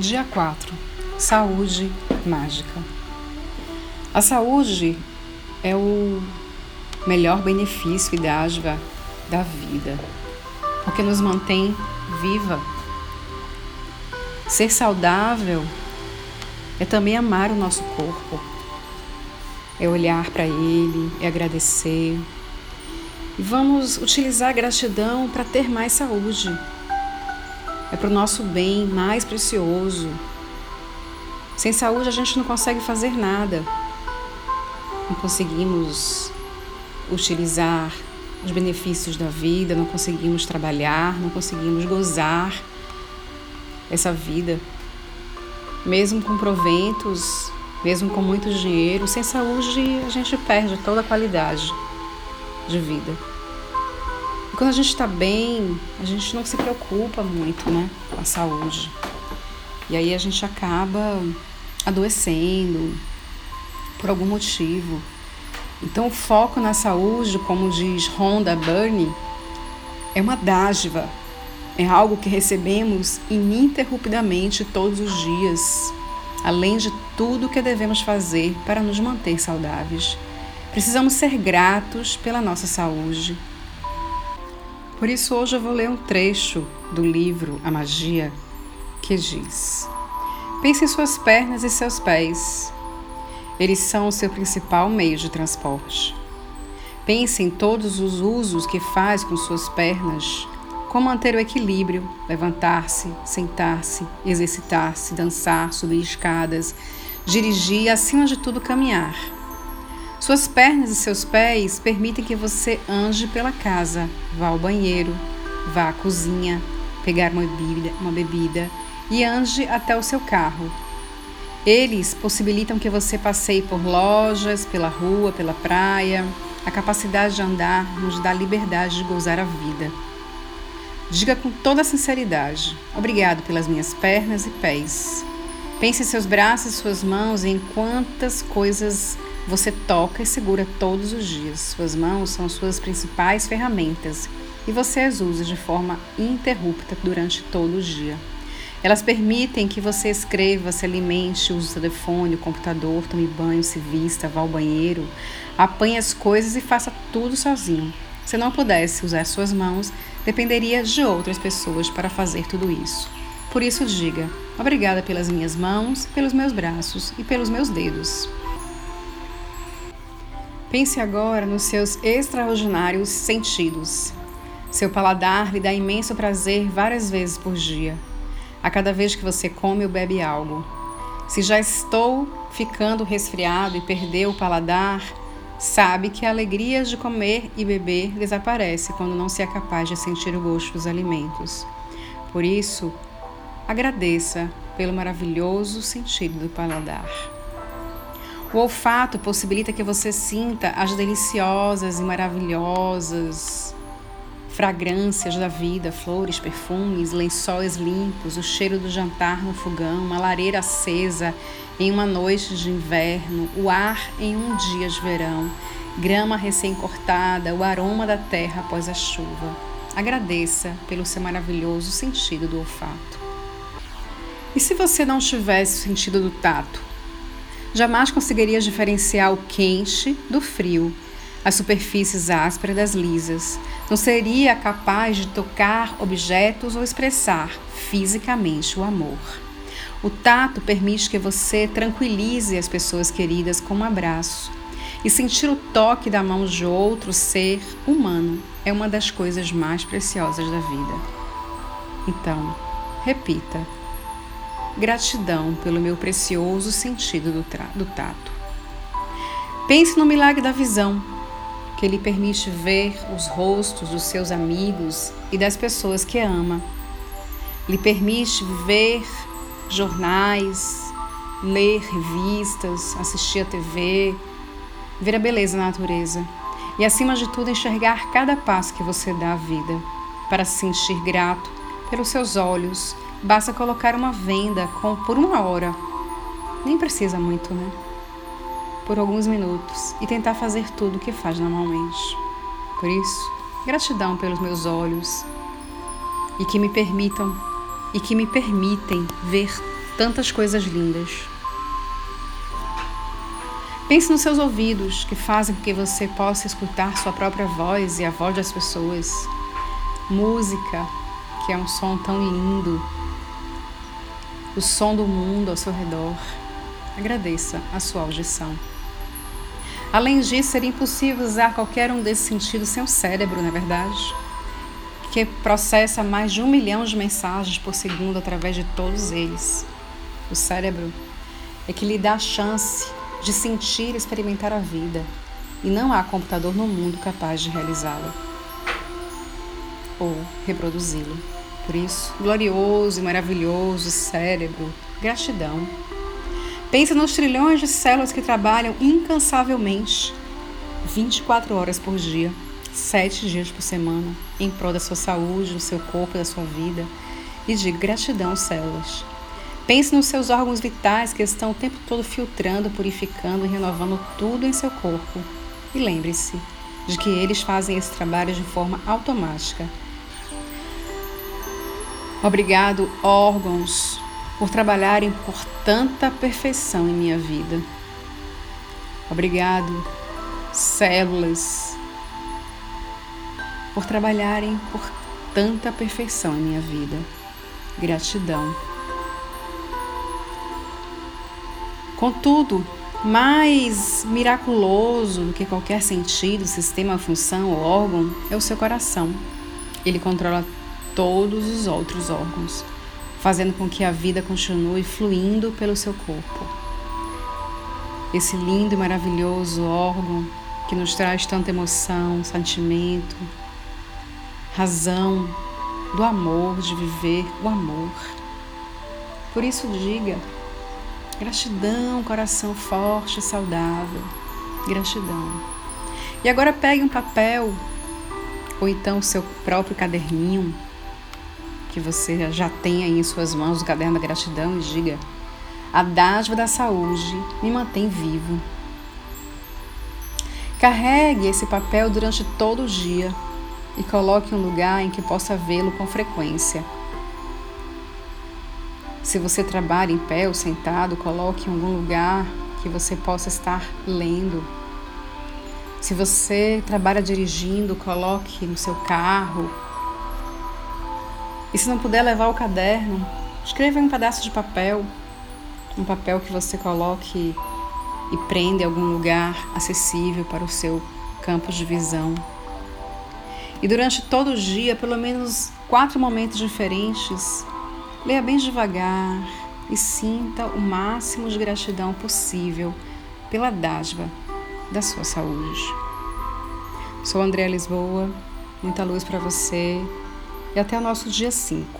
Dia 4 Saúde mágica. A saúde é o melhor benefício e dádiva da vida, porque nos mantém viva. Ser saudável é também amar o nosso corpo, é olhar para ele, é agradecer. E vamos utilizar a gratidão para ter mais saúde é para o nosso bem mais precioso. Sem saúde a gente não consegue fazer nada. Não conseguimos utilizar os benefícios da vida, não conseguimos trabalhar, não conseguimos gozar essa vida. Mesmo com proventos, mesmo com muito dinheiro, sem saúde a gente perde toda a qualidade de vida quando a gente está bem, a gente não se preocupa muito, né, com a saúde. E aí a gente acaba adoecendo por algum motivo. Então o foco na saúde, como diz Rhonda Byrne, é uma dádiva. É algo que recebemos ininterruptamente todos os dias, além de tudo que devemos fazer para nos manter saudáveis. Precisamos ser gratos pela nossa saúde por isso, hoje eu vou ler um trecho do livro A Magia que diz: Pense em suas pernas e seus pés. Eles são o seu principal meio de transporte. Pense em todos os usos que faz com suas pernas, como manter o equilíbrio, levantar-se, sentar-se, exercitar-se, dançar, subir escadas, dirigir e, acima de tudo, caminhar. Suas pernas e seus pés permitem que você ande pela casa, vá ao banheiro, vá à cozinha, pegar uma bebida, uma bebida e ande até o seu carro. Eles possibilitam que você passeie por lojas, pela rua, pela praia. A capacidade de andar nos dá liberdade de gozar a vida. Diga com toda sinceridade: Obrigado pelas minhas pernas e pés. Pense em seus braços suas mãos em quantas coisas você toca e segura todos os dias. Suas mãos são suas principais ferramentas e você as usa de forma ininterrupta durante todo o dia. Elas permitem que você escreva, se alimente, use o telefone, o computador, tome banho, se vista, vá ao banheiro, apanhe as coisas e faça tudo sozinho. Se não pudesse usar suas mãos, dependeria de outras pessoas para fazer tudo isso. Por isso, diga: obrigada pelas minhas mãos, pelos meus braços e pelos meus dedos. Pense agora nos seus extraordinários sentidos. Seu paladar lhe dá imenso prazer várias vezes por dia, a cada vez que você come ou bebe algo. Se já estou ficando resfriado e perdeu o paladar, sabe que a alegria de comer e beber desaparece quando não se é capaz de sentir o gosto dos alimentos. Por isso, agradeça pelo maravilhoso sentido do paladar. O olfato possibilita que você sinta as deliciosas e maravilhosas fragrâncias da vida, flores, perfumes, lençóis limpos, o cheiro do jantar no fogão, uma lareira acesa em uma noite de inverno, o ar em um dia de verão, grama recém-cortada, o aroma da terra após a chuva. Agradeça pelo seu maravilhoso sentido do olfato. E se você não tivesse o sentido do tato? jamais conseguiria diferenciar o quente do frio, as superfícies ásperas das lisas. Não seria capaz de tocar objetos ou expressar fisicamente o amor. O tato permite que você tranquilize as pessoas queridas com um abraço. E sentir o toque da mão de outro ser humano é uma das coisas mais preciosas da vida. Então, repita Gratidão pelo meu precioso sentido do, do tato. Pense no milagre da visão, que lhe permite ver os rostos dos seus amigos e das pessoas que ama. Lhe permite ver jornais, ler revistas, assistir a TV, ver a beleza da natureza e, acima de tudo, enxergar cada passo que você dá à vida para se sentir grato pelos seus olhos Basta colocar uma venda com, por uma hora, nem precisa muito, né? Por alguns minutos e tentar fazer tudo o que faz normalmente. Por isso, gratidão pelos meus olhos e que me permitam e que me permitem ver tantas coisas lindas. Pense nos seus ouvidos, que fazem com que você possa escutar sua própria voz e a voz das pessoas. Música, que é um som tão lindo. O som do mundo ao seu redor. Agradeça a sua audição. Além disso, seria impossível usar qualquer um desses sentidos sem o cérebro, não é verdade? Que processa mais de um milhão de mensagens por segundo através de todos eles. O cérebro é que lhe dá a chance de sentir e experimentar a vida, e não há computador no mundo capaz de realizá-la ou reproduzi-lo. Por isso, glorioso e maravilhoso cérebro, gratidão. Pense nos trilhões de células que trabalham incansavelmente, 24 horas por dia, 7 dias por semana, em prol da sua saúde, do seu corpo, da sua vida. E diga gratidão, células. Pense nos seus órgãos vitais que estão o tempo todo filtrando, purificando e renovando tudo em seu corpo. E lembre-se de que eles fazem esse trabalho de forma automática. Obrigado, órgãos, por trabalharem por tanta perfeição em minha vida. Obrigado, células, por trabalharem por tanta perfeição em minha vida. Gratidão. Contudo, mais miraculoso do que qualquer sentido, sistema, função ou órgão é o seu coração. Ele controla todos os outros órgãos fazendo com que a vida continue fluindo pelo seu corpo. Esse lindo e maravilhoso órgão que nos traz tanta emoção, sentimento, razão do amor, de viver o amor. Por isso, diga gratidão, coração forte e saudável. Gratidão. E agora pegue um papel ou então o seu próprio caderninho que você já tem aí em suas mãos o caderno da gratidão e diga: A dádiva da saúde me mantém vivo. Carregue esse papel durante todo o dia e coloque um lugar em que possa vê-lo com frequência. Se você trabalha em pé ou sentado, coloque em algum lugar que você possa estar lendo. Se você trabalha dirigindo, coloque no seu carro e se não puder levar o caderno, escreva em um pedaço de papel, um papel que você coloque e prenda em algum lugar acessível para o seu campo de visão. E durante todo o dia, pelo menos quatro momentos diferentes, leia bem devagar e sinta o máximo de gratidão possível pela dádiva da sua saúde. Sou Andréa Lisboa, muita luz para você e até o nosso dia 5.